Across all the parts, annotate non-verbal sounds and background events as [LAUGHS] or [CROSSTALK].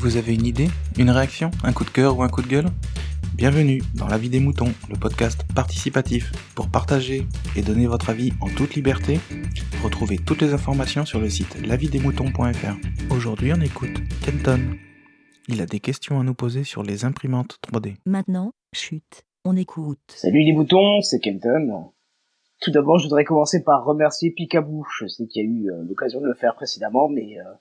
Vous avez une idée Une réaction Un coup de cœur ou un coup de gueule? Bienvenue dans La vie des moutons, le podcast participatif pour partager et donner votre avis en toute liberté. Retrouvez toutes les informations sur le site lavidesmoutons.fr. Aujourd'hui, on écoute Kenton. Il a des questions à nous poser sur les imprimantes 3D. Maintenant, chute, on écoute. Salut les moutons, c'est Kenton. Tout d'abord, je voudrais commencer par remercier Picaboo. Je sais qu'il y a eu euh, l'occasion de le faire précédemment, mais euh,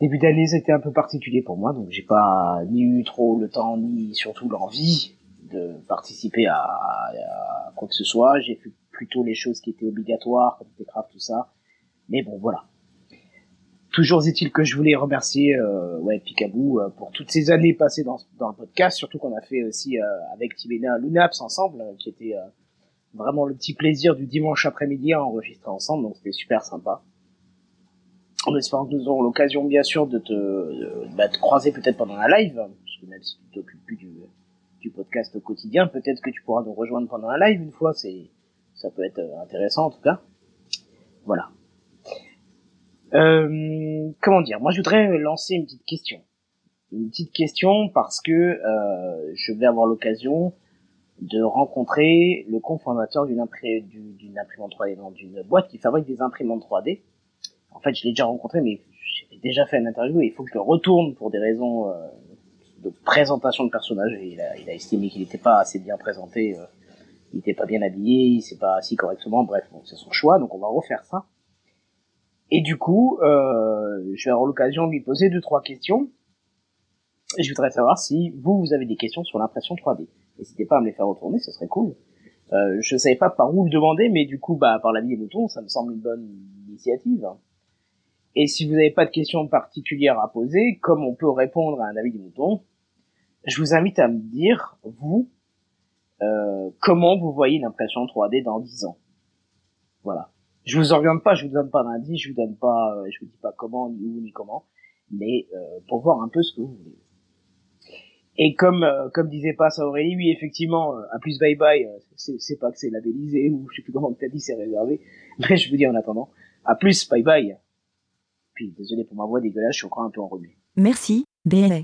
début d'année c'était un peu particulier pour moi, donc j'ai pas ni eu trop le temps ni surtout l'envie de participer à, à quoi que ce soit. J'ai fait plutôt les choses qui étaient obligatoires, comme Techcraft, tout ça. Mais bon, voilà. Toujours est-il que je voulais remercier euh, ouais, Picaboo euh, pour toutes ces années passées dans, dans le podcast, surtout qu'on a fait aussi euh, avec Tibena Lunaps ensemble, euh, qui était euh, vraiment le petit plaisir du dimanche après-midi à enregistrer ensemble, donc c'était super sympa. En espérant que nous aurons l'occasion bien sûr de te, bah, te croiser peut-être pendant un live, parce que même si tu t'occupes plus du, podcast au quotidien, peut-être que tu pourras nous rejoindre pendant un live une fois, c'est ça peut être intéressant en tout cas. Voilà. Euh, comment dire? Moi, je voudrais lancer une petite question. Une petite question parce que euh, je vais avoir l'occasion de rencontrer le cofondateur d'une imprimante 3D, non, d'une boîte qui fabrique des imprimantes 3D. En fait, je l'ai déjà rencontré, mais j'ai déjà fait une interview et il faut que je le retourne pour des raisons euh, de présentation de personnage. Il, a, estimé qu'il n'était pas assez bien présenté, euh, il n'était pas bien habillé, il s'est pas assis correctement. Bref, c'est son choix, donc on va refaire ça. Et du coup, euh, je vais avoir l'occasion de lui poser deux trois questions. Et je voudrais savoir si vous, vous avez des questions sur l'impression 3D. N'hésitez pas à me les faire retourner, ce serait cool. Je savais pas par où le demander, mais du coup, bah, par la vie des moutons, ça me semble une bonne initiative. Et si vous n'avez pas de questions particulières à poser, comme on peut répondre à un avis des moutons, je vous invite à me dire, vous, euh, comment vous voyez l'impression 3D dans 10 ans. Voilà je vous oriente pas, je vous donne pas d'indice, je vous donne pas, euh, je vous dis pas comment, ni où, ni comment, mais euh, pour voir un peu ce que vous voulez. Et comme euh, comme disait pas Aurélie, oui effectivement, à plus bye bye, c'est pas que c'est labellisé ou je sais plus comment tu as dit c'est réservé, [LAUGHS] mais je vous dis en attendant, à plus bye bye. Désolé pour ma voix dégueulasse, je suis encore un peu enrhumé. Merci, BLA.